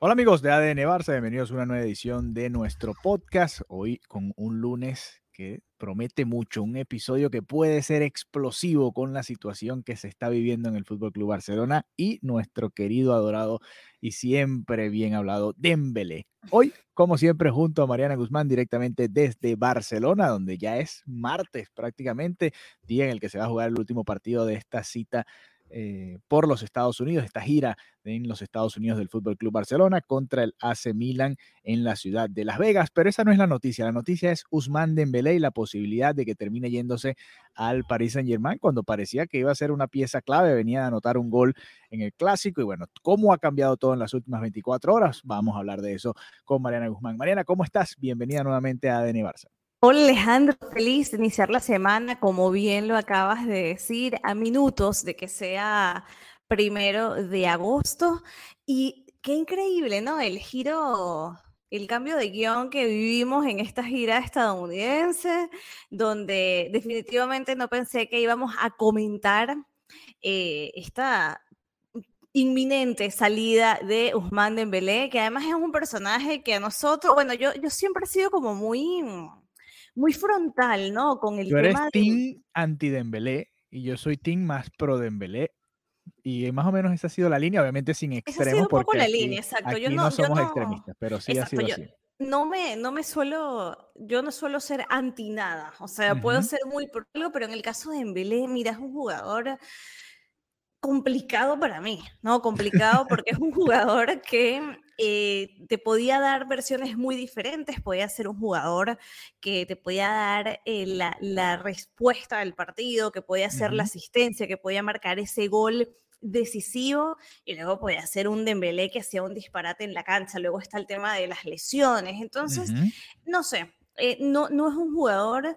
Hola amigos de ADN Barça, bienvenidos a una nueva edición de nuestro podcast. Hoy con un lunes que promete mucho, un episodio que puede ser explosivo con la situación que se está viviendo en el Fútbol Club Barcelona y nuestro querido, adorado y siempre bien hablado Dembélé. Hoy, como siempre, junto a Mariana Guzmán directamente desde Barcelona, donde ya es martes prácticamente, día en el que se va a jugar el último partido de esta cita eh, por los Estados Unidos, esta gira en los Estados Unidos del Fútbol Club Barcelona contra el AC Milan en la ciudad de Las Vegas. Pero esa no es la noticia. La noticia es Usman Dembélé y la posibilidad de que termine yéndose al Paris Saint Germain cuando parecía que iba a ser una pieza clave. Venía a anotar un gol en el clásico y bueno, cómo ha cambiado todo en las últimas 24 horas. Vamos a hablar de eso con Mariana Guzmán. Mariana, ¿cómo estás? Bienvenida nuevamente a ADN Barça. Hola Alejandro, feliz de iniciar la semana, como bien lo acabas de decir, a minutos de que sea primero de agosto. Y qué increíble, ¿no? El giro, el cambio de guion que vivimos en esta gira estadounidense, donde definitivamente no pensé que íbamos a comentar eh, esta inminente salida de Usman Dembélé, que además es un personaje que a nosotros, bueno, yo, yo siempre he sido como muy muy frontal, ¿no? Con el Tú eres tema de... team anti Dembélé y yo soy team más pro Dembélé. Y más o menos esa ha sido la línea, obviamente sin Esa ha extremos. sido un poco la aquí- línea, exacto. Aquí Yo no, no, yo somos no, extremistas, pero sí exacto, ha sido yo así. no me, no me suelo, yo no suelo ser anti nada. O sea, puedo Ujú. ser muy pro pero en el caso de Dembélé, mira, es un jugador complicado para mí, ¿no? Complicado porque es un jugador que eh, te podía dar versiones muy diferentes, podía ser un jugador que te podía dar eh, la, la respuesta del partido, que podía hacer la asistencia, que podía marcar ese gol decisivo y luego podía ser un Dembélé que hacía un disparate en la cancha, luego está el tema de las lesiones, entonces, no sé, eh, no, no es un jugador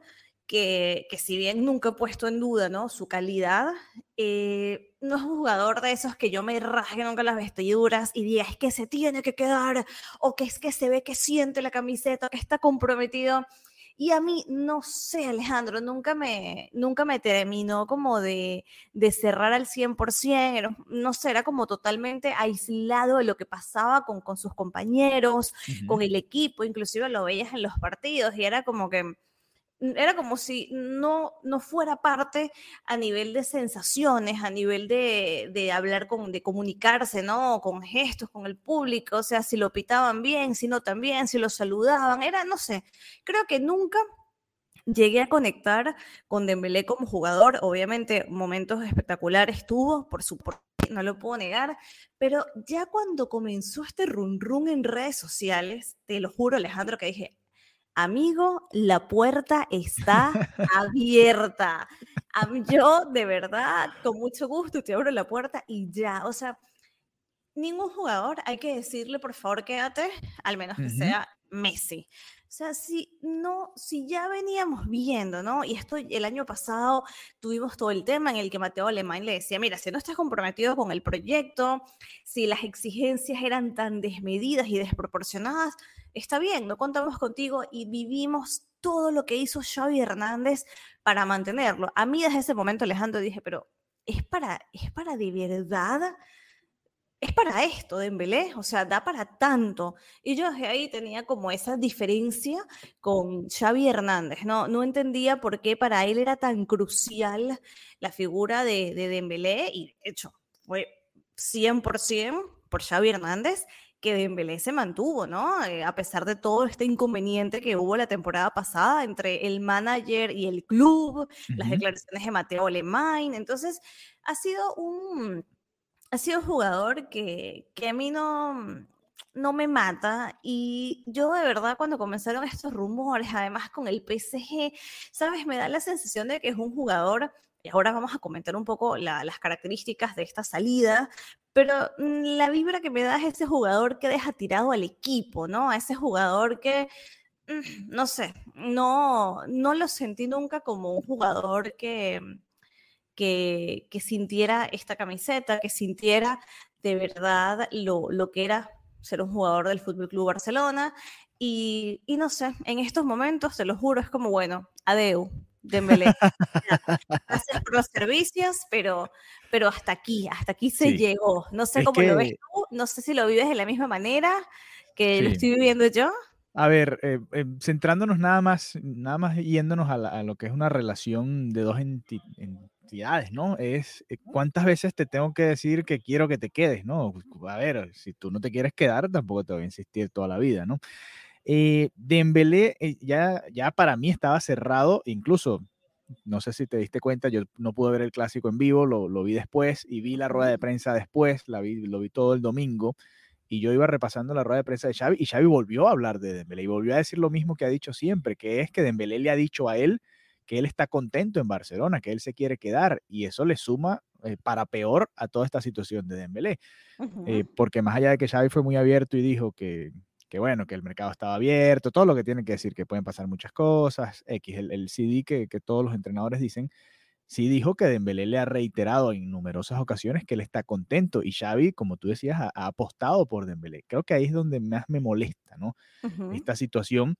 que, que si bien nunca he puesto en duda ¿no? su calidad, eh, no es un jugador de esos que yo me rasgue nunca las vestiduras y diga es que se tiene que quedar o que es que se ve que siente la camiseta, que está comprometido. Y a mí, no sé, Alejandro, nunca me, nunca me terminó como de, de cerrar al 100%, era- no sé, era como totalmente aislado de lo que pasaba con, con sus compañeros, con el equipo, inclusive lo veías en los partidos y era como que era como si no, no fuera parte a nivel de sensaciones, a nivel de, de hablar con, de comunicarse, ¿no? Con gestos, con el público, o sea, si lo pitaban bien, si no también, si lo saludaban, era, no sé, creo que nunca llegué a conectar con Dembélé como jugador, obviamente momentos espectaculares tuvo, por supuesto, no lo puedo negar, pero ya cuando comenzó este run run en redes sociales, te lo juro Alejandro que dije, amigo, la puerta está abierta. Yo de verdad, con mucho gusto, te abro la puerta y ya, o sea, ningún jugador hay que decirle, por favor, quédate, al menos que sea Messi. Sea, si no, si ya veníamos viendo, ¿no? Y esto el año pasado tuvimos todo el tema en el que Mateo Alemán le decía, mira, si no estás comprometido con el proyecto, si las exigencias eran tan desmedidas y desproporcionadas, está bien, no contamos contigo y vivimos todo lo que hizo Xavi Hernández para mantenerlo. A mí desde ese momento, Alejandro, dije, pero ¿es para, es para de verdad? Es para esto, Dembélé, o sea, da para tanto. Y yo desde ahí tenía como esa diferencia con Xavi Hernández, ¿no? No entendía por qué para él era tan crucial la figura de, de Dembélé y de hecho fue 100% por Xavi Hernández que Dembélé se mantuvo, ¿no? Eh, a pesar de todo este inconveniente que hubo la temporada pasada entre el manager y el club, las Ujú. declaraciones de Mateo Alemán. Entonces, ha sido un, ha sido un jugador que, que a mí no, no me mata. Y yo de verdad cuando comenzaron estos rumores, además con el PSG, sabes, me da la sensación de que es un jugador y ahora vamos a comentar un poco las características de esta salida, pero mm, la vibra que me da es ese jugador que deja tirado al equipo, ¿no? A ese jugador que, mm, no sé, no, no lo sentí nunca como un jugador que, que, que sintiera esta camiseta, que sintiera de verdad lo, lo que era ser un jugador del Fútbol Club Barcelona. Y, y, no sé, en estos momentos, te lo juro, es como, bueno, adeu, Dembélé. Gracias por los servicios, pero, pero hasta aquí, hasta aquí se llegó. No sé cómo lo ves tú, no sé si lo vives de la misma manera que lo estoy viviendo yo. A ver, eh, eh, centrándonos nada más, nada más yéndonos a, lo que es una relación de dos entidades, ¿no? Es eh, cuántas veces te tengo que decir que quiero que te quedes, ¿no? A ver, si tú no te quieres quedar, tampoco te voy a insistir toda la vida, ¿no? Eh, Dembélé eh, ya, ya para mí estaba cerrado, incluso, no sé si te diste cuenta, yo no pude ver el clásico en vivo, lo, lo vi después y vi la rueda de prensa después, la vi, lo vi todo el domingo y yo iba repasando la rueda de prensa de Xavi y Xavi volvió a hablar de Dembélé y volvió a decir lo mismo que ha dicho siempre, que es que Dembélé le ha dicho a él que él está contento en Barcelona, que él se quiere quedar y eso le suma eh, para peor a toda esta situación de Dembélé, eh, porque más allá de que Xavi fue muy abierto y dijo que, que bueno, que el mercado estaba abierto, todo lo que tiene que decir, que pueden pasar muchas cosas, X, el, CD que, que, todos los entrenadores dicen, sí dijo que Dembélé le ha reiterado en numerosas ocasiones que él está contento y Xavi, como tú decías, ha, apostado por Dembélé. Creo que ahí es donde más me molesta, ¿no? Esta situación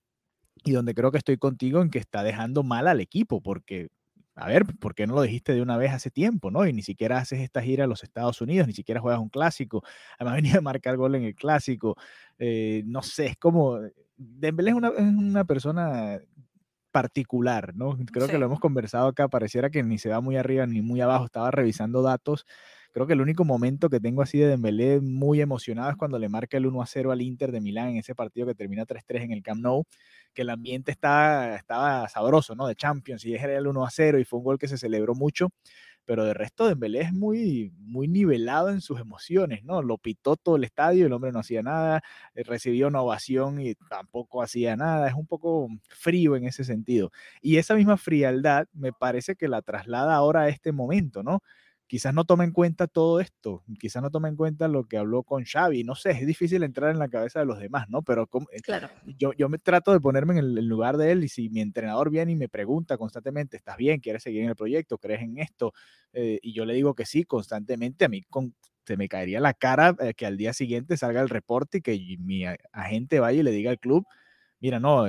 y donde creo que estoy contigo en que está dejando mal al equipo, porque a ver, ¿por qué no lo dijiste de una vez hace tiempo, no? Y ni siquiera haces esta gira a los Estados Unidos, ni siquiera juegas un clásico. Además venía a marcar gol en el clásico. Eh, no sé, es como... Dembélé es una, es una persona particular, ¿no? Creo que lo hemos conversado acá, pareciera que ni se va muy arriba ni muy abajo, estaba revisando datos. Creo que el único momento que tengo así de Dembélé muy emocionado es cuando le marca el 1 a 0 al Inter de Milán en ese partido que termina 3-3 en el Camp Nou que el ambiente estaba, estaba sabroso, ¿no? De Champions, y era el 1 a 0 y fue un gol que se celebró mucho, pero de resto Dembélé es muy, muy nivelado en sus emociones, ¿no? Lo pitó todo el estadio, el hombre no hacía nada, eh, recibió una ovación y tampoco hacía nada, es un poco frío en ese sentido. Y esa misma frialdad me parece que la traslada ahora a este momento, ¿no? Quizás no tome en cuenta todo esto, quizás no tome en cuenta lo que habló con Xavi, no sé, es difícil entrar en la cabeza de los demás, ¿no? Pero eh, claro. yo, yo me trato de ponerme en el, lugar de él y si mi entrenador viene y me pregunta constantemente, ¿estás bien? ¿Quieres seguir en el proyecto? ¿Crees en esto? Eh, y yo le digo que sí, constantemente, a mí con, se me caería la cara eh, que al día siguiente salga el reporte y que mi agente vaya y le diga al club, mira, no,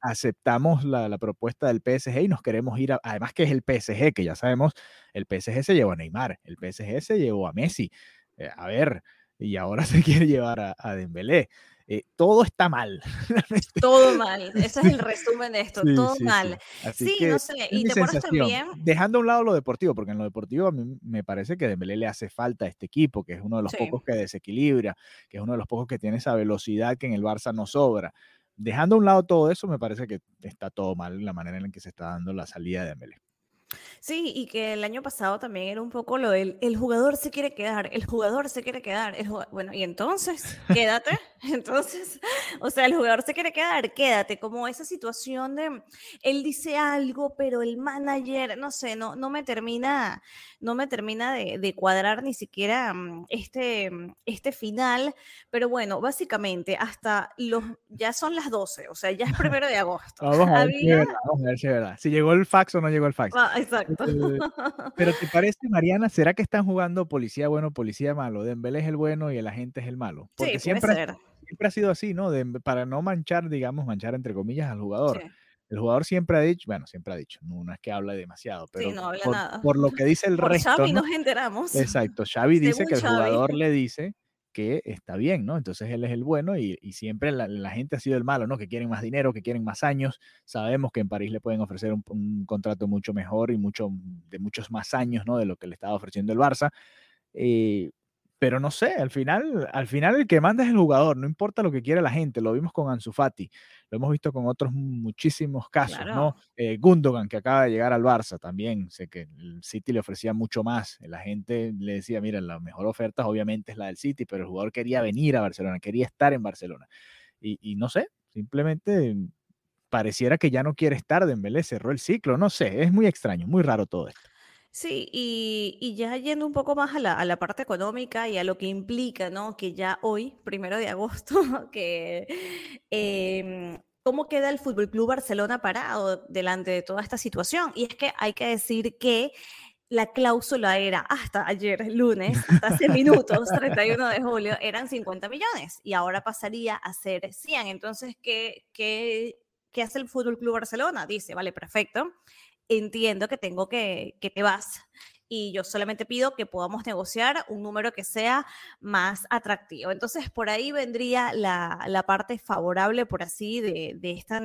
aceptamos la, propuesta del PSG y nos queremos ir, además que es el PSG, que ya sabemos, el PSG se llevó a Neymar, el PSG se llevó a Messi, eh, a ver, y ahora se quiere llevar a, a Dembélé. Eh, todo está mal. todo mal, ese es el resumen de esto, todo mal. Sí, no sé, y te pones también... Dejando a un lado lo deportivo, porque en lo deportivo a mí me parece que Dembélé le hace falta a este equipo, que es uno de los pocos que desequilibra, que es uno de los pocos que tiene esa velocidad que en el Barça no sobra dejando a un lado todo eso, me parece que está todo mal la manera en que se está dando la salida de Dembélé. Sí, y que el año pasado también era un poco lo del el jugador se quiere quedar, el jugador se quiere quedar. bueno, y entonces, quédate. Entonces, o sea, el jugador se quiere quedar, quédate. Como esa situación de él dice algo, pero el manager, no sé, no, no me termina, no me termina de, cuadrar ni siquiera mm, este, mm, este final. Pero bueno, básicamente, hasta los ya son las 12, o sea, ya es primero de agosto. Vamos a ver, si, es verdad, si llegó el fax o no llegó el fax. Ah, exacto. Eh, pero ¿te parece, Mariana, será que están jugando policía bueno, policía malo? Dembélé es el bueno y el agente es el malo. Porque sí, siempre, siempre ha sido así, ¿no? para no manchar, digamos, manchar entre comillas al jugador. El jugador siempre ha dicho, bueno, siempre ha dicho, no, es que habla demasiado, pero por, lo que dice el resto. Xavi nos enteramos. Exacto, Xavi dice que el jugador le dice que está bien, ¿no? Entonces él es el bueno y, siempre la, gente ha sido el malo, ¿no? Que quieren más dinero, que quieren más años. Sabemos que en París le pueden ofrecer un, contrato mucho mejor y mucho, de muchos más años, ¿no? De lo que le estaba ofreciendo el Barça. Eh, pero no sé, al final, al final el que manda es el jugador, no importa lo que quiera la gente, lo vimos con Ansu Fati, lo hemos visto con otros muchísimos casos, ¿no? Eh, Gundogan, que acaba de llegar al Barça, también sé que el City le ofrecía mucho más, la gente le decía, mira, la mejor oferta obviamente es la del City, pero el jugador quería venir a Barcelona, quería estar en Barcelona, y, y no sé, simplemente pareciera que ya no quiere estar, Dembélé cerró el ciclo, no sé, es muy extraño, muy raro todo esto. Sí, y, ya yendo un poco más a la, a la, parte económica y a lo que implica, ¿no? Que ya hoy, primero de agosto, que em, cómo queda el Fútbol Club Barcelona parado delante de toda esta situación. Y es que hay que decir que la cláusula era hasta ayer, lunes, hasta hace minutos, 31 de julio, eran 50 millones y ahora pasaría a ser 100. Entonces, ¿qué, qué, qué hace el Fútbol Club Barcelona? Dice, vale, perfecto entiendo que tengo que, que te vas y yo solamente pido que podamos negociar un número que sea más atractivo. Entonces, por ahí vendría la, la parte favorable, por así, de, de esta,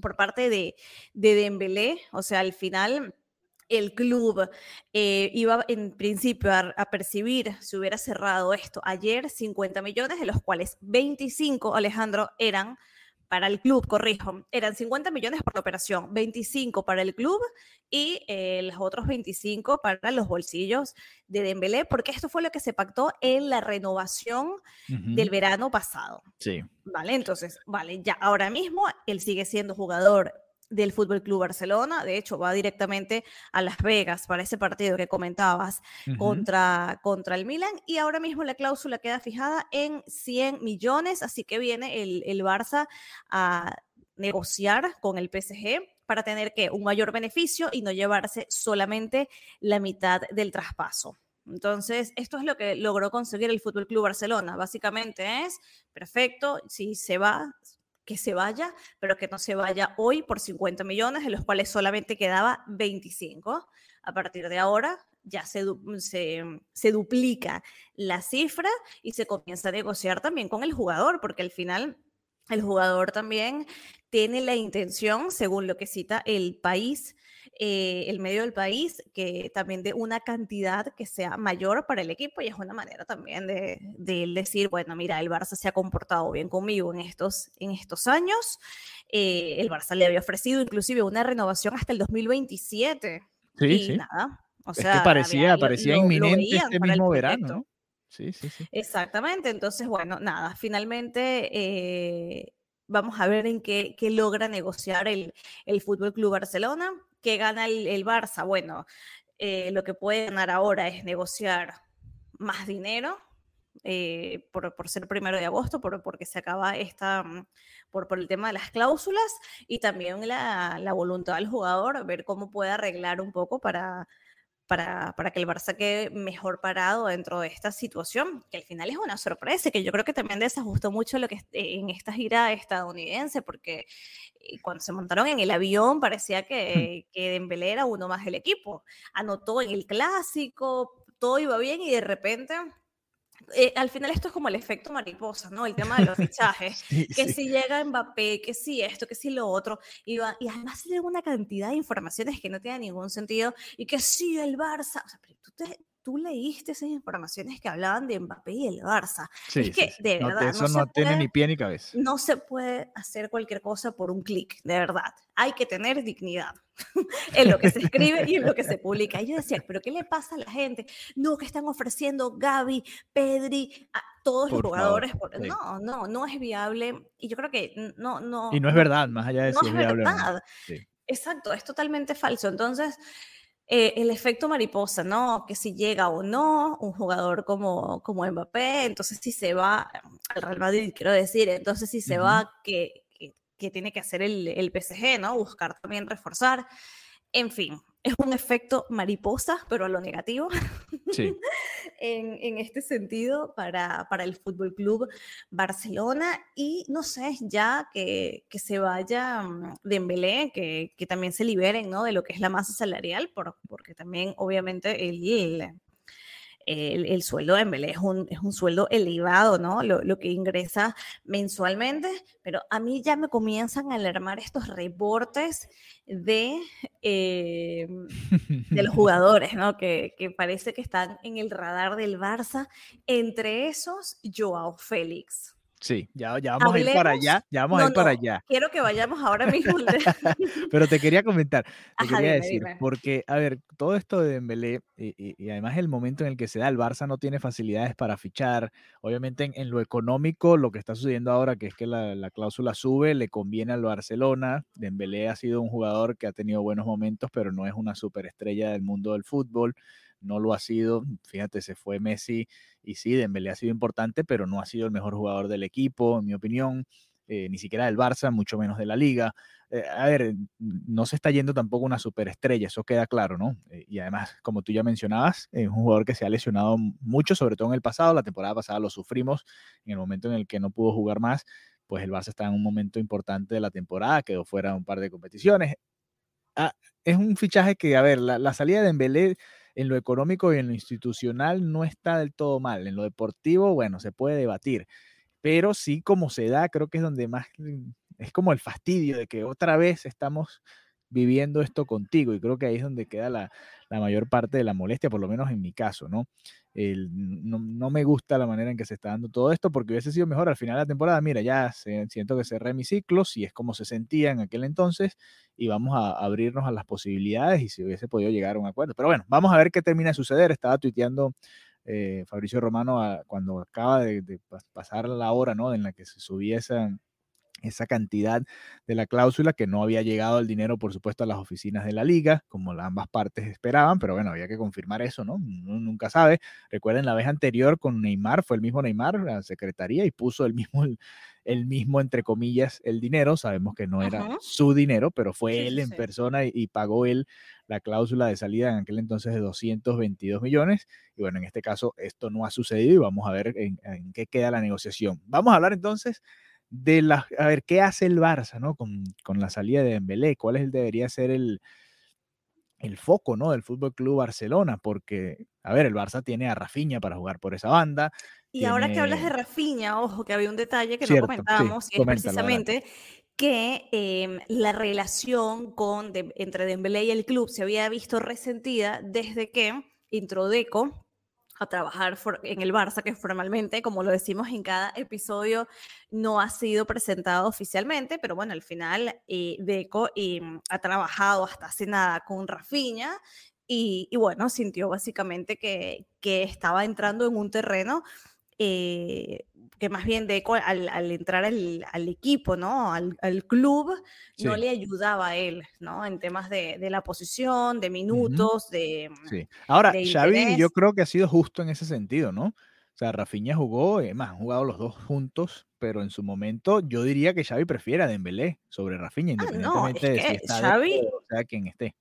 por parte de, de Dembélé. O sea, al final el club eh, iba en principio a, a, percibir, si hubiera cerrado esto ayer, 50 millones, de los cuales 25, Alejandro, eran para el club, corrijo, eran 50 millones por la operación, 25 para el club y eh, los otros 25 para los bolsillos de Dembélé, porque esto fue lo que se pactó en la renovación del verano pasado. Sí. Vale, entonces, vale, ya ahora mismo él sigue siendo jugador del Fútbol Club Barcelona. De hecho, va directamente a Las Vegas para ese partido que comentabas contra, contra el Milan. Y ahora mismo la cláusula queda fijada en 100 millones, así que viene el, el Barça a negociar con el PSG para tener que un mayor beneficio y no llevarse solamente la mitad del traspaso. Entonces, esto es lo que logró conseguir el Fútbol Club Barcelona. Básicamente es, perfecto, si se va, que se vaya, pero que no se vaya hoy por 50 millones, de los cuales solamente quedaba 25. A partir de ahora ya se, se, se, duplica la cifra y se comienza a negociar también con el jugador, porque al final el jugador también tiene la intención, según lo que cita el país, eh, el medio del país, que también de una cantidad que sea mayor para el equipo y es una manera también de, de decir, bueno, mira, el Barça se ha comportado bien conmigo en estos, en estos años. Eh, el Barça le había ofrecido inclusive una renovación hasta el 2027. Sí, y sí. nada. O sea, es que parecía, parecía inminente este mismo verano. Sí, sí, sí. Exactamente. Entonces, bueno, nada, finalmente eh, vamos a ver en qué, qué logra negociar el, el Fútbol Club Barcelona. ¿Qué gana el, Barça? Bueno, eh, lo que puede ganar ahora es negociar más dinero, eh, por, por, ser primero de agosto, por, porque se acaba esta, mm, por, por el tema de las cláusulas y también la, la, voluntad del jugador, ver cómo puede arreglar un poco para, para, para, que el Barça quede mejor parado dentro de esta situación, que al final es una sorpresa, que yo creo que también desajustó mucho lo que en esta gira estadounidense, porque eh, cuando se montaron en el avión parecía que, que Dembélé era uno más del equipo. Anotó en el clásico, todo iba bien y de repente eh, al final esto es como el efecto mariposa, ¿no? El tema de los fichajes. sí, que sí. si llega Mbappé, que si esto, que si lo otro. Y, va, y además tiene una cantidad de informaciones que no tienen ningún sentido. Y que sí, el Barça. O sea, tú, te, tú leíste esas informaciones que hablaban de Mbappé y el Barça. Sí, es que, de verdad. No, eso no, no tiene ni pie ni cabeza. No se puede hacer cualquier cosa por un clic, de verdad. Hay que tener dignidad en lo que se escribe y en lo que se publica. Y yo decía, ¿pero qué le pasa a la gente? No, que están ofreciendo Gaby, Pedri, a todos por los jugadores. Por... Sí. No, no, no es viable. Y yo creo que no, no. Y no es verdad, más allá de no si es, es viable. Verdad. Sí. Exacto, es totalmente falso. Entonces, eh, el efecto mariposa, ¿no? Que si llega o no un jugador como, como Mbappé, entonces si se va al Real Madrid, quiero decir, entonces si se uh -huh. va, que, que, que, tiene que hacer el, el PSG, ¿no? Buscar también reforzar. En fin, es un efecto mariposa, pero a lo negativo. Sí. en, en, este sentido, para, para el Fútbol Club Barcelona. Y no sé, ya que, que se vaya mm, Dembélé, que, que también se liberen ¿no? de lo que es la masa salarial, por, porque también, obviamente, el, el el, sueldo de es un, es un sueldo elevado, ¿no? Lo, lo, que ingresa mensualmente, pero a mí ya me comienzan a alarmar estos reportes de, eh, de los jugadores, ¿no? Que, que, parece que están en el radar del Barça, entre esos Joao Félix. Sí, ya, ya vamos a ir para allá, ya vamos a ir para allá. Quiero que vayamos ahora mismo. Pero te quería comentar, te quería decir, porque, a ver, todo esto de Dembélé, y, además el momento en el que se da, el Barça no tiene facilidades para fichar, obviamente en, lo económico, lo que está sucediendo ahora, que es que la, la, cláusula sube, le conviene al Barcelona, Dembélé ha sido un jugador que ha tenido buenos momentos, pero no es una superestrella del mundo del fútbol, no lo ha sido. Fíjate, se fue Messi y sí, Dembélé ha sido importante, pero no ha sido el mejor jugador del equipo, en mi opinión. Eh, ni siquiera del Barça, mucho menos de la liga. Eh, a ver, no se está yendo tampoco una superestrella, eso queda claro, ¿no? Eh, y además, como tú ya mencionabas, es un jugador que se ha lesionado mucho, sobre todo en el pasado. La temporada pasada lo sufrimos en el momento en el que no pudo jugar más, pues el Barça está en un momento importante de la temporada, quedó fuera un par de competiciones. Ah, es un fichaje que, a ver, la, la salida de Dembélé en lo económico y en lo institucional no está del todo mal. En lo deportivo, bueno, se puede debatir, pero sí como se da, creo que es donde más mm, es como el fastidio de que otra vez estamos viviendo esto contigo y creo que ahí es donde queda la, la mayor parte de la molestia, por lo menos en mi caso, ¿no? no, me gusta la manera en que se está dando todo esto porque hubiese sido mejor al final de la temporada. Mira, ya siento que cerré mi ciclo, si es como se sentía en aquel entonces, y vamos a abrirnos a las posibilidades y si hubiese podido llegar a un acuerdo. Pero bueno, vamos a ver qué termina de suceder. Estaba tuiteando eh, Fabricio Romano cuando acaba de, de, pasar la hora ¿no? en la que se subía esa, esa cantidad de la cláusula que no había llegado el dinero, por supuesto, a las oficinas de la liga, como ambas partes esperaban, pero bueno, había que confirmar eso, ¿no? Uno nunca sabe. Recuerden, la vez anterior con Neymar, fue el mismo Neymar, la secretaría, y puso el mismo, el, mismo, entre comillas, el dinero. Sabemos que no era su dinero, pero fue él en persona y, pagó él la cláusula de salida en aquel entonces de 222 millones. Y bueno, en este caso esto no ha sucedido y vamos a ver en, en qué queda la negociación. Vamos a hablar entonces de la, a ver, ¿qué hace el Barça, ¿no? Con, con la salida de Dembélé, ¿cuál es, debería ser el, el foco, ¿no? Del Fútbol Club Barcelona, porque, a ver, el Barça tiene a Rafinha para jugar por esa banda. Y ahora que hablas de Rafinha, ojo, que había un detalle que no comentábamos, y es precisamente que em, la relación con, entre Dembélé y el club se había visto resentida desde que Introdeco a trabajar en el Barça, que formalmente, como lo decimos en cada episodio, no ha sido presentado oficialmente, pero bueno, al final eh, Deco eh, ha trabajado hasta hace nada con Rafinha y, y bueno, sintió básicamente que, que estaba entrando en un terreno eh, que más bien Deco al, entrar al, equipo, ¿no? Al, club, no le ayudaba a él, ¿no? En temas de, la posición, de minutos, de... Sí. Ahora, Xavi yo creo que ha sido justo en ese sentido, ¿no? O sea, Rafinha jugó, además han jugado los dos juntos, pero en su momento yo diría que Xavi prefiere a Dembélé sobre Rafinha, ah, independientemente de si está Xavi, o sea quien esté.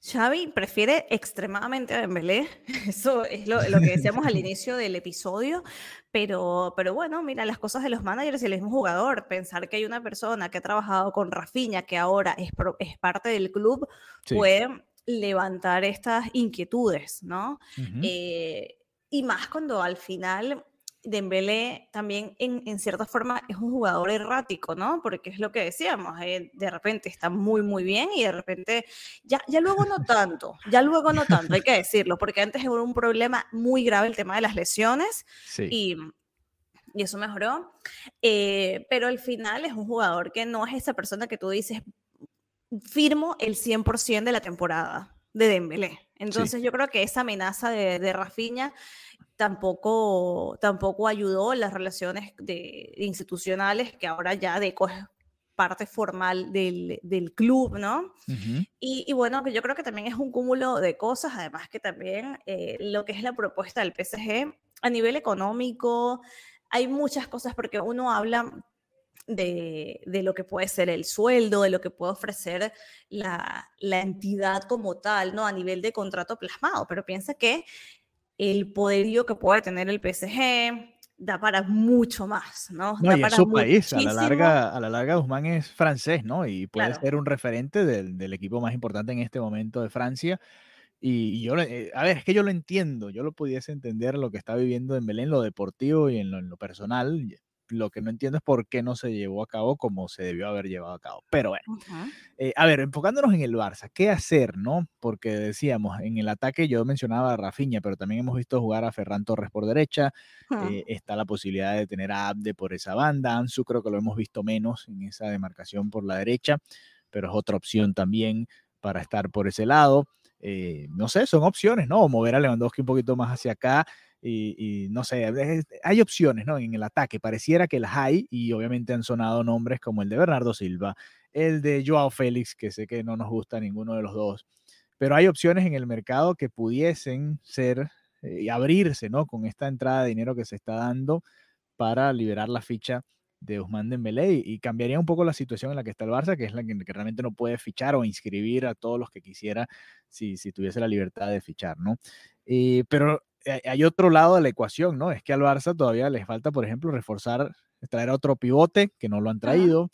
Xavi prefiere extremadamente a Dembélé, eso es lo, que decíamos al inicio del episodio, pero, pero bueno, mira, las cosas de los managers y el mismo jugador, pensar que hay una persona que ha trabajado con Rafinha, que ahora es, es parte del club, puede levantar estas inquietudes, ¿no? Eh, y más cuando al final Dembélé también en, cierta forma es un jugador errático, ¿no? Porque es lo que decíamos, eh, de repente está muy, muy bien y de repente ya, ya luego no tanto, ya luego no tanto, hay que decirlo, porque antes era un problema muy grave el tema de las lesiones y, y, eso mejoró, eh, pero al final es un jugador que no es esa persona que tú dices, firmo el 100% de la temporada de Dembélé. Entonces yo creo que esa amenaza de, de Rafinha tampoco, tampoco ayudó las relaciones de, institucionales, que ahora ya Deco es parte formal del, del club, ¿no? y, y, bueno, yo creo que también es un cúmulo de cosas, además que también eh, lo que es la propuesta del PSG a nivel económico, hay muchas cosas porque uno habla de, de, lo que puede ser el sueldo, de lo que puede ofrecer la, la, entidad como tal, ¿no? A nivel de contrato plasmado, pero piensa que el poderío que puede tener el PSG da para mucho más, ¿no? no y es su país, a la, larga, a la larga Guzmán es francés, ¿no? Y puede ser un referente del, del, equipo más importante en este momento de Francia. Y, yo, eh, a ver, es que yo lo entiendo, yo lo pudiese entender lo que está viviendo en Belén, lo deportivo y en lo, personal. Lo que no entiendo es por qué no se llevó a cabo como se debió haber llevado a cabo. Pero bueno, eh, a ver, enfocándonos en el Barça, ¿qué hacer, no? Porque decíamos, en el ataque yo mencionaba a Rafinha, pero también hemos visto jugar a Ferran Torres por derecha. Eh, está la posibilidad de tener a Abde por esa banda. Ansu creo que lo hemos visto menos en esa demarcación por la derecha, pero es otra opción también para estar por ese lado. Eh, no sé, son opciones, ¿no? mover a Lewandowski un poquito más hacia acá y, no sé, hay opciones, ¿no? En el ataque, pareciera que las hay y obviamente han sonado nombres como el de Bernardo Silva, el de Joao Félix, que sé que no nos gusta ninguno de los dos, pero hay opciones en el mercado que pudiesen ser eh, y abrirse, ¿no? Con esta entrada de dinero que se está dando para liberar la ficha de Usman Dembélé y, cambiaría un poco la situación en la que está el Barça, que es la que, realmente no puede fichar o inscribir a todos los que quisiera si, si tuviese la libertad de fichar, ¿no? Eh, pero hay otro lado de la ecuación, ¿no? Es que al Barça todavía les falta, por ejemplo, reforzar, traer a otro pivote que no lo han traído,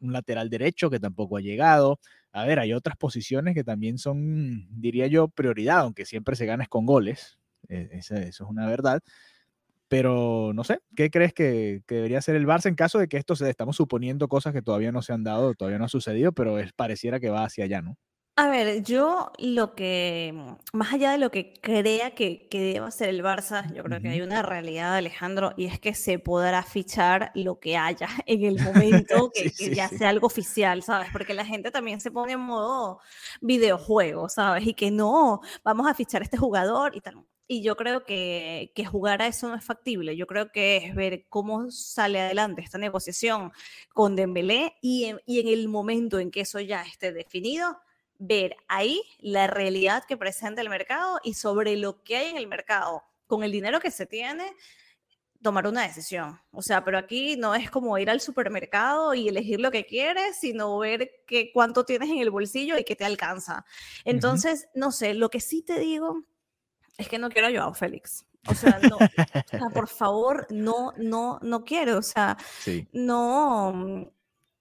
un lateral derecho que tampoco ha llegado. A ver, hay otras posiciones que también son, diría yo, prioridad, aunque siempre se gana con goles, e, eso es una verdad. Pero no sé, ¿qué crees que, debería ser el Barça en caso de que esto se estamos suponiendo cosas que todavía no se han dado, todavía no ha sucedido, pero es, pareciera que va hacia allá, ¿no? A ver, yo lo que, mm, más allá de lo que crea que, que deba ser el Barça, yo creo que hay una realidad, Alejandro, y es que se podrá fichar lo que haya en el momento que, ya sea algo oficial, ¿sabes? Porque la gente también se pone en modo videojuego, ¿sabes? Y que no, vamos a fichar a este jugador y tal. Y yo creo que, que, jugar a eso no es factible. Yo creo que es ver cómo sale adelante esta negociación con Dembélé y en, y en el momento en que eso ya esté definido, ver ahí la realidad que presenta el mercado y sobre lo que hay en el mercado, con el dinero que se tiene, tomar una decisión. O sea, pero aquí no es como ir al supermercado y elegir lo que quieres, sino ver que, cuánto tienes en el bolsillo y qué te alcanza. Entonces, no sé, lo que sí te digo es que no quiero a Joao Félix. O sea, no, por favor, no, no, no quiero. O sea, no,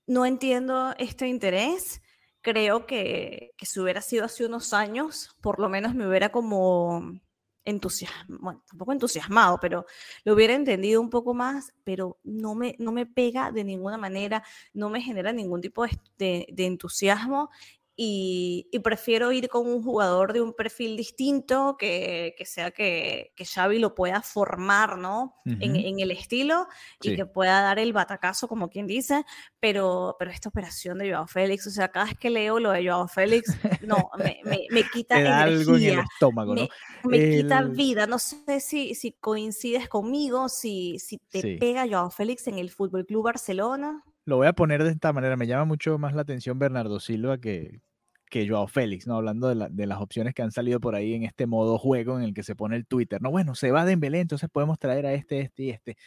no entiendo este interés. Creo que, que si hubiera sido hace unos años, por lo menos me hubiera como entusiasmado, bueno, tampoco entusiasmado, pero lo hubiera entendido un poco más, pero no me, no me pega de ninguna manera, no me genera ningún tipo de, de entusiasmo y, prefiero ir con un jugador de un perfil distinto, que, que sea que, que, Xavi lo pueda formar, ¿no? en, en, el estilo y que pueda dar el batacazo, como quien dice, pero, pero esta operación de Joao Félix, o sea, cada vez que leo lo de Joao Félix, no, me, me, me quita energía, algo en el estómago, ¿no? Me, quita vida, no sé si, si coincides conmigo, si, si te pega Joao Félix en el Fútbol Club Barcelona. Lo voy a poner de esta manera. Me llama mucho más la atención Bernardo Silva que, que Joao Félix, ¿no? Hablando de, las opciones que han salido por ahí en este modo juego en el que se pone el Twitter. No, bueno, se va de Dembélé, entonces podemos traer a este, este y este.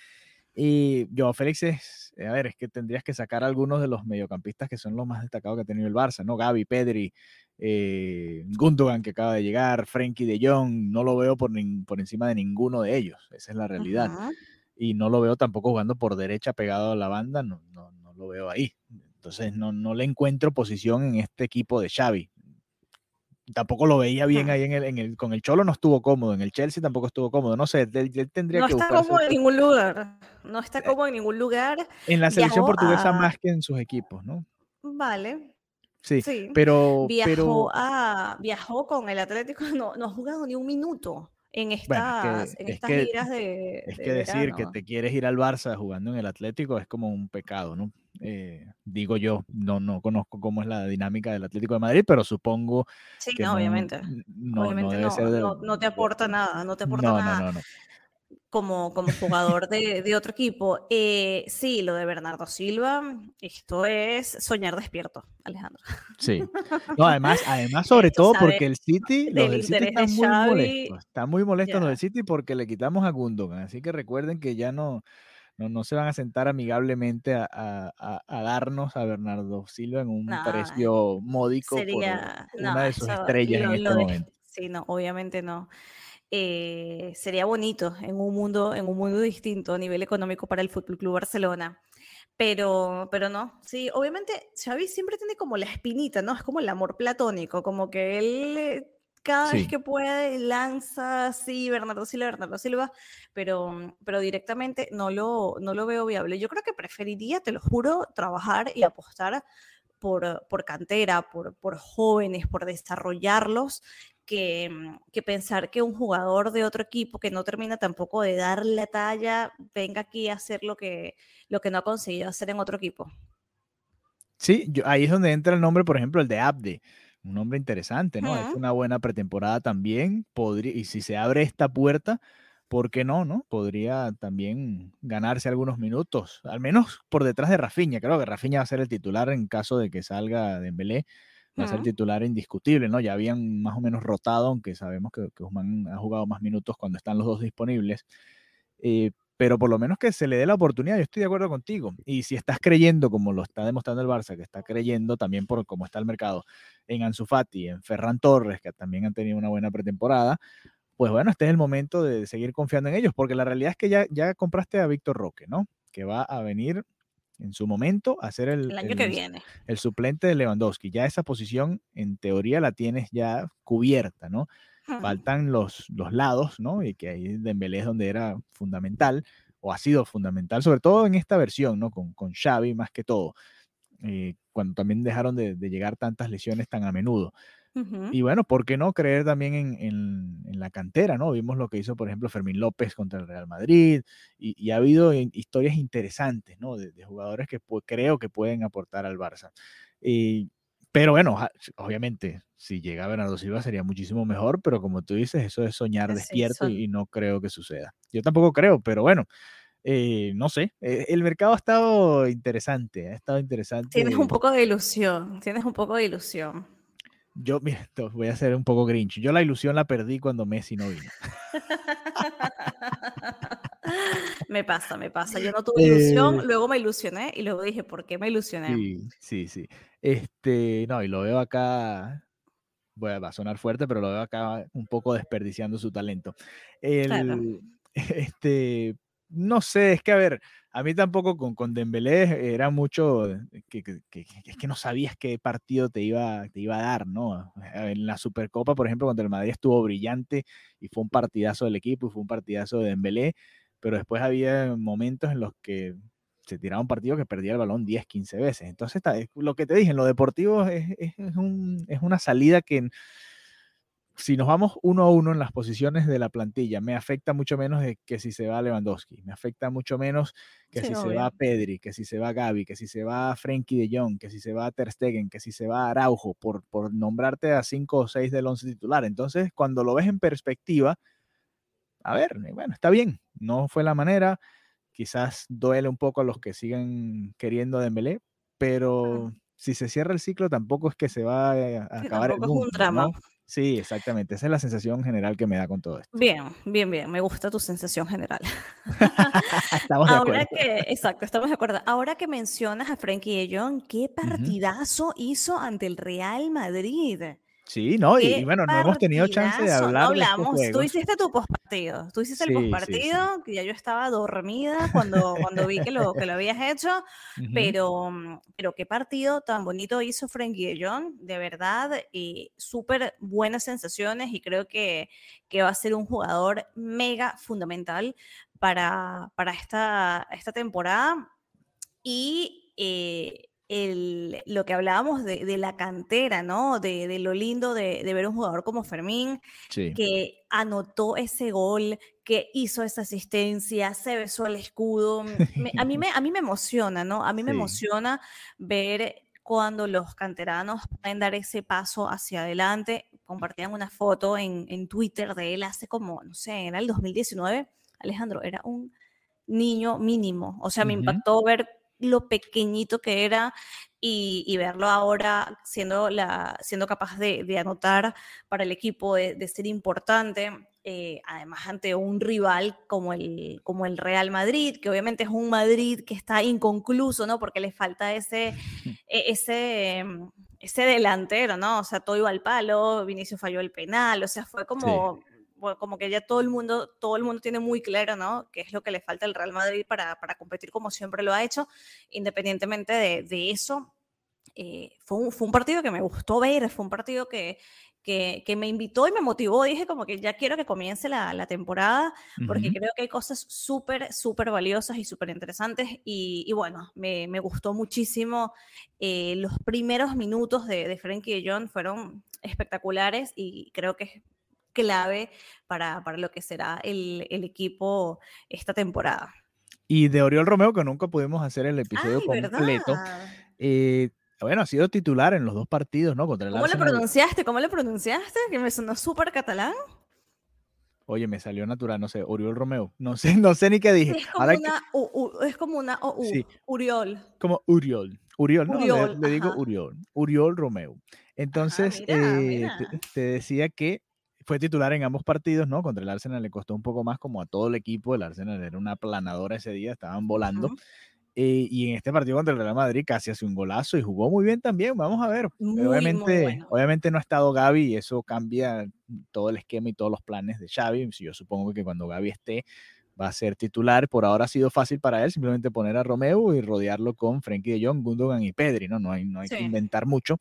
Y Joao Félix es, a ver, es que tendrías que sacar a algunos de los mediocampistas que son los más destacados que ha tenido el Barça, ¿no? Gaby, Pedri, eh, Gundogan que acaba de llegar, Frenkie de Jong, no lo veo por, por encima de ninguno de ellos, esa es la realidad. Y no lo veo tampoco jugando por derecha pegado a la banda, no, no lo veo ahí. Entonces no, no le encuentro posición en este equipo de Xavi. Tampoco lo veía bien ahí en el, en el, con el Cholo no estuvo cómodo, en el Chelsea tampoco estuvo cómodo, no sé, él, tendría no que No está cómodo en ningún lugar, no está eh, cómodo en ningún lugar. En la selección portuguesa más que en sus equipos, ¿no? Vale, Sí, pero viajó, A, viajó con el Atlético, no, no ha jugado ni un minuto en estas, en estas giras de. Es que decir que te quieres ir al Barça jugando en el Atlético es como un pecado, ¿no? Eh, digo yo, no, no conozco cómo es la dinámica del Atlético de Madrid, pero supongo sí, que no, obviamente. No, obviamente no, no, te aporta nada, no te aporta nada. No, no, no como, como jugador de, de otro equipo. Eh, sí, lo de Bernardo Silva, esto es soñar despierto, Alejandro. Sí. No, además, además sobre todo porque el City, los del City están muy molestos. Están muy molestos los del City porque le quitamos a Gundogan. Así que recuerden que ya no, no, no se van a sentar amigablemente a, a, a, darnos a Bernardo Silva en un precio módico sería, por una de sus estrellas en este momento. Sí, no, obviamente no. Eh, sería bonito en un mundo, en un mundo distinto a nivel económico para el Fútbol Club Barcelona. Pero, pero no, sí, obviamente Xavi siempre tiene como la espinita, ¿no? Es como el amor platónico, como que él cada vez que puede lanza, sí, Bernardo Silva, Bernardo Silva, pero, pero directamente no lo, no lo veo viable. Yo creo que preferiría, te lo juro, trabajar y apostar por, por cantera, por, por jóvenes, por desarrollarlos, que, mm, que pensar que un jugador de otro equipo que no termina tampoco de dar la talla venga aquí a hacer lo que, lo que no ha conseguido hacer en otro equipo. Sí, yo- ahí es donde entra el nombre, por ejemplo, el de Abde. Un nombre interesante, ¿no? Es una buena pretemporada también. Podría, y si se abre esta puerta, ¿por qué no, no? Podría también ganarse algunos minutos, al menos por detrás de Rafinha. Creo que Rafinha va a ser el titular en caso de que salga Dembélé. Va a ser titular indiscutible, ¿no? Ya habían más o menos rotado, aunque sabemos que, que Guzmán ha jugado más minutos cuando están los dos disponibles. Eh, pero por lo menos que se le dé la oportunidad, yo estoy de acuerdo contigo. Y si estás creyendo, como lo está demostrando el Barça, que está creyendo también por cómo está el mercado, en Ansu Fati, en Ferran Torres, que también han tenido una buena pretemporada, pues bueno, este es el momento de seguir confiando en ellos, porque la realidad es que ya, ya compraste a Víctor Roque, ¿no? Que va a venir en su momento a ser el, El año que el- viene. el suplente de Lewandowski. Ya esa posición, en teoría, la tienes ya cubierta, ¿no? Faltan los, los lados, ¿no? Y que ahí Dembélé es donde era fundamental, o ha sido fundamental, sobre todo en esta versión, ¿no? Con, con Xavi más que todo, eh, cuando también dejaron de, de llegar tantas lesiones tan a menudo. Y bueno, ¿por qué no creer también en, en- en la cantera, ¿no? Vimos lo que hizo, por ejemplo, Fermín López contra el Real Madrid, y, y ha habido historias interesantes, ¿no? De, de jugadores que creo que pueden aportar al Barça. Y- pero bueno, obviamente, si llega Bernardo Silva sería muchísimo mejor, pero como tú dices, eso es soñar despierto y no creo que suceda. Yo tampoco creo, pero bueno, eh, no sé, eh, el mercado ha estado interesante, ha estado interesante. Tienes un poco de ilusión, tienes un poco de ilusión. Yo, mira, voy a ser un poco grinch. Yo la ilusión la perdí cuando Messi no vino. me pasa, me pasa. Yo no tuve ilusión, Eh, luego me ilusioné y luego dije, ¿por qué me ilusioné? Sí, sí, sí. Este, no, y lo veo acá, bueno, va a sonar fuerte, pero lo veo acá un poco desperdiciando su talento. Claro. El, este, no sé, es que a ver, a mí tampoco con, con Dembélé era mucho que, que- que- es que no sabías qué partido te iba, te iba a dar, ¿no? En la Supercopa, por ejemplo, contra el Madrid estuvo brillante y fue un partidazo del equipo y fue un partidazo de Dembélé, pero después había momentos en los que se tiraba un partido que perdía el balón 10, 15 veces. Entonces, está- es lo que te dije, en lo deportivo es, es- es un- es una salida que si nos vamos uno a uno en las posiciones de la plantilla, me afecta mucho menos que si se va Lewandowski, me afecta mucho menos que Sí, si se va Pedri, que si se va Gaby, que si se va Frenkie de Jong, que si se va Ter Stegen, que si se va Araujo, por, por nombrarte a cinco o seis del once titular. Entonces, cuando lo ves en perspectiva, a ver, bueno, está bien, no fue la manera, quizás duele un poco a los que siguen queriendo a Dembélé, pero si se cierra el ciclo tampoco es que se va a acabar el tampoco es un mundo, drama. ¿no? Sí, exactamente, esa es la sensación general que me da con todo esto. Bien, bien, bien. Me gusta tu sensación general. Estamos de Ahora acuerdo. que, exacto, estamos de acuerdo. Ahora que mencionas a Frankie de Jong, qué partidazo hizo ante el Real Madrid. Sí, no, y, y bueno, no hemos tenido chance de partidazo. No hablar de hablamos. Tú hiciste tu postpartido. Tú hiciste el Sí, sí, sí. postpartido, que ya yo estaba dormida cuando, cuando vi que lo, que lo habías hecho. Ujú. Pero, mm, pero qué partido tan bonito hizo Frankie de Jong, de verdad, y súper buenas sensaciones y creo que, que va a ser un jugador mega fundamental para, para esta, esta temporada. Y eh, el- lo que hablábamos de, de la cantera, ¿no? De, de lo lindo de, de ver un jugador como Fermín, Sí, que anotó ese gol, que hizo esa asistencia, se besó el escudo. Me- a, mí me, a mí me emociona, ¿no? A mí me emociona ver cuando los canteranos pueden dar ese paso hacia adelante. Compartían una foto en, en Twitter de él hace como, no sé, era el 2019. Alejandro, era un niño mínimo. O sea, me impactó ver lo pequeñito que era y, y verlo ahora siendo, la, siendo capaz de, de anotar para el equipo, de, de ser importante, eh, además ante un rival como el, como el Real Madrid, que obviamente es un Madrid que está inconcluso, ¿no? Porque le falta ese, e- ese, ese delantero, ¿no? O sea, todo iba al palo, Vinicio falló el penal, o sea, fue como, bueno, como que ya todo el mundo, todo el mundo tiene muy claro, ¿no? Qué es lo que le falta al Real Madrid para, para competir como siempre lo ha hecho, independientemente de, de eso. eh, fue, un, fue un partido que me gustó ver, fue un partido que, que, que, me invitó y me motivó. Dije como que ya quiero que comience la, la temporada, porque creo que hay cosas súper, súper valiosas y súper interesantes. Y, y, bueno, me, me, gustó muchísimo. Eh, los primeros minutos de, de Frankie de John fueron espectaculares y creo que clave para, para lo que será el, el equipo esta temporada. Y de Oriol Romeo, que nunca pudimos hacer el episodio completo. Eh, bueno, ha sido titular en los dos partidos, ¿no? Contra el ¿Cómo le pronunciaste? ¿Cómo le pronunciaste? Que me sonó súper catalán. Oye, me salió natural, no sé, Oriol Romeo. No sé, no sé ni qué dije. Es como una U, es como una O, sí. Uriol. Como Uriol. Uriol, no, le, digo Uriol. Uriol Romeo. Entonces, eh, te, decía que fue titular en ambos partidos, ¿no? Contra el Arsenal le costó un poco más, como a todo el equipo. El Arsenal era una planadora ese día, estaban volando. Eh, y en este partido contra el Real Madrid casi hace un golazo y jugó muy bien también. Vamos a ver. obviamente, obviamente no ha estado Gaby y eso cambia todo el esquema y todos los planes de Xavi. Yo supongo que cuando Gaby esté va a ser titular. Por ahora ha sido fácil para él simplemente poner a Romeo y rodearlo con Frenkie de Jong, Gundogan y Pedri. No, no hay, no hay que inventar mucho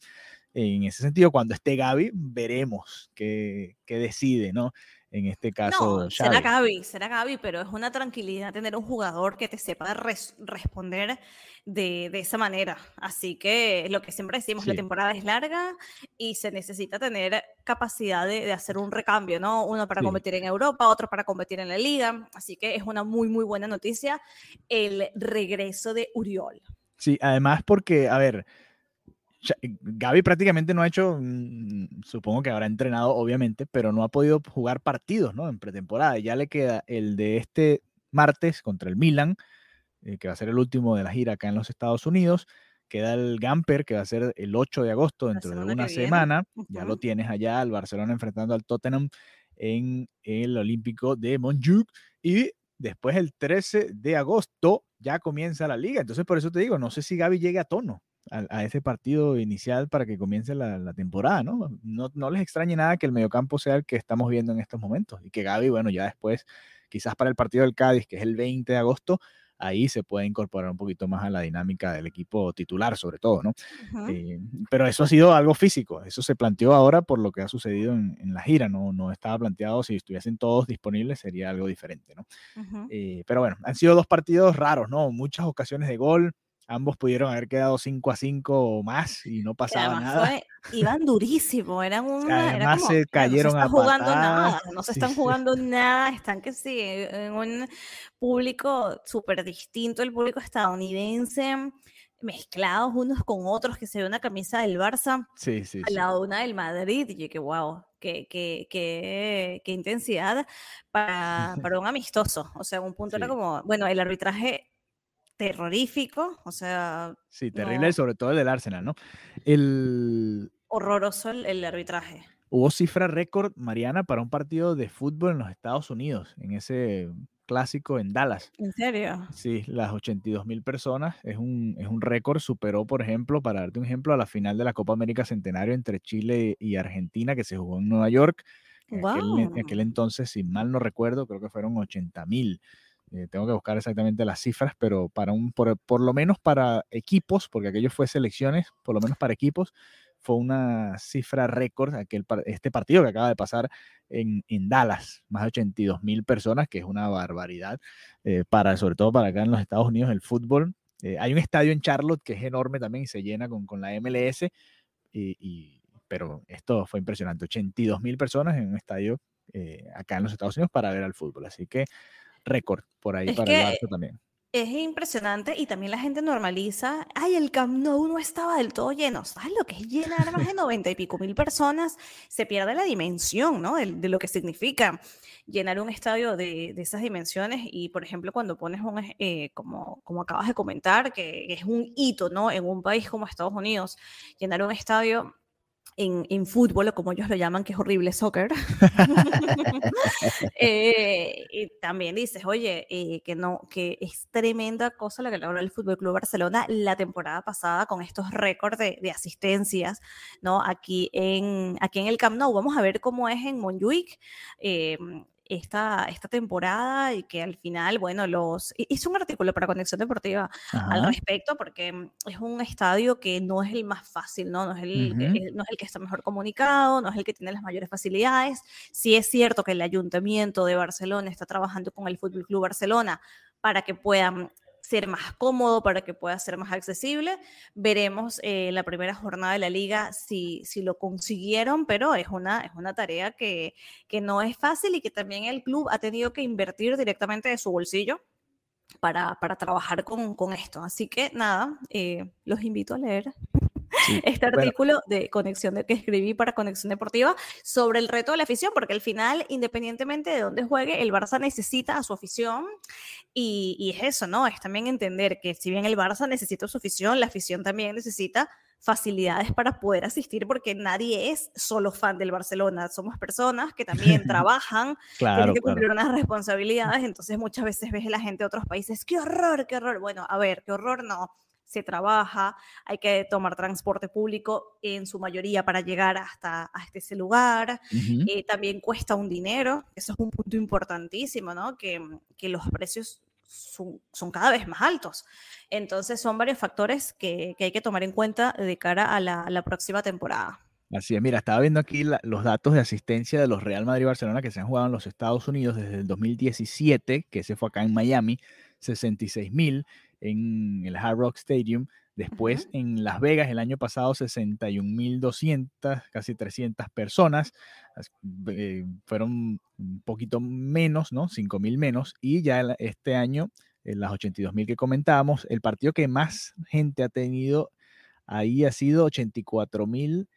en ese sentido, cuando esté Gaby, veremos qué, qué decide, ¿no? En este caso, no, será Gaby, será Gaby, pero es una tranquilidad tener un jugador que te sepa responder de, de, esa manera. Así que lo que siempre decimos, la temporada es larga y se necesita tener capacidad de, de hacer un recambio, ¿no? Uno para competir en Europa, otro para competir en la liga. Así que es una muy, muy buena noticia el regreso de Uriol. Sí, además porque, a ver, Gaby prácticamente no ha hecho, mm, supongo que habrá entrenado obviamente, pero no ha podido jugar partidos ¿no? en pretemporada. Ya le queda el de este martes contra el Milan, eh, que va a ser el último de la gira acá en los Estados Unidos. Queda el Gamper, que va a ser el 8 de agosto, dentro de una semana. Ya lo tienes allá, el Barcelona enfrentando al Tottenham en el Olímpico de Montjuic. Y después el 13 de agosto ya comienza la liga. Entonces, por eso te digo, no sé si Gaby llegue a tono a, ese partido inicial para que comience la, temporada, ¿no? ¿no? ¿no? les extrañe nada que el mediocampo sea el que estamos viendo en estos momentos y que Gaby, bueno, ya después, quizás para el partido del Cádiz, que es el 20 de agosto, ahí se puede incorporar un poquito más a la dinámica del equipo titular, sobre todo, ¿no? Eh, pero eso ha sido algo físico, eso se planteó ahora por lo que ha sucedido en, la gira, ¿no? no estaba planteado, si estuviesen todos disponibles sería algo diferente, ¿no? Eh, pero bueno, han sido dos partidos raros, ¿no? Muchas ocasiones de gol, ambos pudieron haber quedado 5 a 5 o más y no pasaba nada. iban durísimo, eran una. Además se cayeron no se están jugando nada, no se están jugando nada, están que sí, en un público súper distinto, el público estadounidense, mezclados unos con otros, que se ve una camisa del Barça sí, al lado de una del Madrid, y que wow. Qué, qué, qué, qué intensidad para, para un amistoso. O sea, un punto era como, bueno, el arbitraje terrorífico, o sea... Sí, terrible, sobre todo el del Arsenal, ¿no? El... Horroroso el, arbitraje. Hubo cifra récord, Mariana, para un partido de fútbol en los Estados Unidos, en ese clásico en Dallas. ¿En serio? Sí, las 82 mil personas. Es un, es un récord. Superó, por ejemplo, para darte un ejemplo, a la final de la Copa América Centenario entre Chile y Argentina, que se jugó en Nueva York. En, aquel, entonces, si mal no recuerdo, creo que fueron 80 mil. Eh, tengo que buscar exactamente las cifras, pero para un, por, por, lo menos para equipos, porque aquello fue selecciones, por lo menos para equipos, fue una cifra récord aquel, este partido que acaba de pasar en, en Dallas, más de 82 mil personas, que es una barbaridad, eh, para, sobre todo para acá en los Estados Unidos, el fútbol. Eh, hay un estadio en Charlotte que es enorme también y se llena con, con la MLS, y, y, pero esto fue impresionante, 82 mil personas en un estadio acá en los Estados Unidos para ver al fútbol. Así que récord por ahí para el Barça también. Es impresionante y también la gente normaliza, ay, el Camp Nou no estaba del todo lleno. ¿Sabes lo que es llenar más de 90 y pico mil personas? Se pierde la dimensión, ¿no? De, lo que significa llenar un estadio de, de, esas dimensiones y, por ejemplo, cuando pones un, eh, como, como acabas de comentar, que es un hito, ¿no? En un país como Estados Unidos, llenar un estadio en, en, fútbol, o como ellos lo llaman, que es horrible soccer, eh, y también dices, oye, eh, que no, que es tremenda cosa la que logró el Fútbol Club Barcelona la temporada pasada con estos récords de, de, asistencias, ¿no? Aquí en, aquí en el Camp Nou. Vamos a ver cómo es en Montjuic. Eh, esta, esta temporada y que al final, bueno, los hice un artículo para Conexión Deportiva al respecto porque mm, es un estadio que no es el más fácil, ¿no? No es el, que, no es el que está mejor comunicado, no es el que tiene las mayores facilidades. Sí es cierto que el Ayuntamiento de Barcelona está trabajando con el Fútbol Club Barcelona para que puedan ser más cómodo, para que pueda ser más accesible. Veremos eh, la primera jornada de la liga si, si lo consiguieron, pero es una, es una tarea que, que no es fácil y que también el club ha tenido que invertir directamente de su bolsillo. Para, para trabajar con, con, esto. Así que nada, eh, los invito a leer este artículo de conexión de, que escribí para Conexión Deportiva sobre el reto de la afición, porque al final, independientemente de dónde juegue, el Barça necesita a su afición y, y, es eso, ¿no? Es también entender que si bien el Barça necesita su afición, la afición también necesita facilidades para poder asistir porque nadie es solo fan del Barcelona, somos personas que también trabajan, tienen que cumplir unas responsabilidades, entonces muchas veces ves a la gente de otros países, qué horror, qué horror, bueno, a ver, qué horror no, se trabaja, hay que tomar transporte público en su mayoría para llegar hasta, hasta ese lugar, eh, también cuesta un dinero, eso es un punto importantísimo, ¿no? Que, que los precios son, son, cada vez más altos. Entonces son varios factores que, que hay que tomar en cuenta de cara a la, a la próxima temporada. Así es, mira, estaba viendo aquí los datos de asistencia de los Real Madrid y Barcelona que se han jugado en los Estados Unidos desde el 2017, que se fue acá en Miami, 66 mil en el Hard Rock Stadium. Después en Las Vegas el año pasado 61.200, casi 300 personas. Eh, fueron un poquito menos, ¿no? 5.000 menos. Y ya este año, en las 82.000 que comentábamos, el partido que más gente ha tenido ahí ha sido 84.000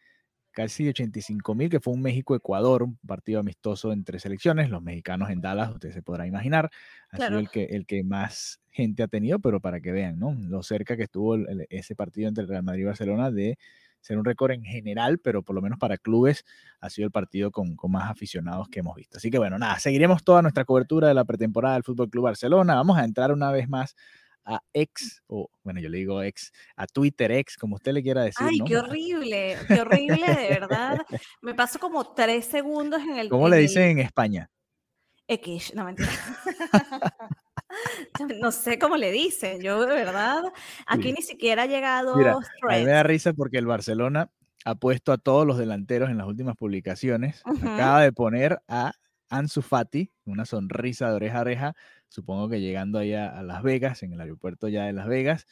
casi 85 mil, que fue un México-Ecuador, un partido amistoso entre selecciones, los mexicanos en Dallas, usted se podrá imaginar, ha sido el que, el que más gente ha tenido, pero para que vean, ¿no? Lo cerca que estuvo ese partido entre Real Madrid y Barcelona de ser un récord en general, pero por lo menos para clubes ha sido el partido con, con, más aficionados que hemos visto. Así que bueno, nada, seguiremos toda nuestra cobertura de la pretemporada del Fútbol Club Barcelona. Vamos a entrar una vez más a ex, o bueno, yo le digo ex, a Twitter ex, como usted le quiera decir. Ay, qué horrible, qué horrible, de verdad. Me paso como tres segundos en el. ¿Cómo le dicen en España? X, no mentira. no sé cómo le dicen, yo de verdad, aquí ni siquiera ha llegado. Mira, a mí me da risa porque el Barcelona ha puesto a todos los delanteros en las últimas publicaciones. Acaba de poner a Ansu Fati, una sonrisa de oreja a oreja, supongo que llegando allá a Las Vegas, en el aeropuerto ya de Las Vegas,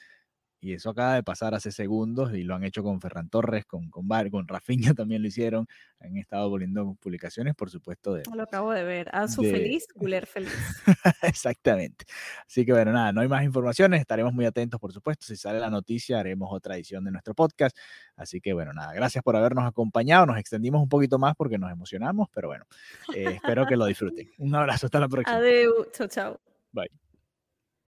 y eso acaba de pasar hace segundos y lo han hecho con Ferran Torres, con, con, Bar, con Rafinha también lo hicieron, han estado volviendo publicaciones, por supuesto. De, lo acabo de ver, Ansu feliz, Guler feliz. Exactamente. Así que bueno, nada, no hay más informaciones, estaremos muy atentos, por supuesto, si sale la noticia haremos otra edición de nuestro podcast. Así que bueno, nada, gracias por habernos acompañado, nos extendimos un poquito más porque nos emocionamos, pero bueno, eh, espero que lo disfruten. Un abrazo, hasta la próxima. Adiós, chao, chao. Bye.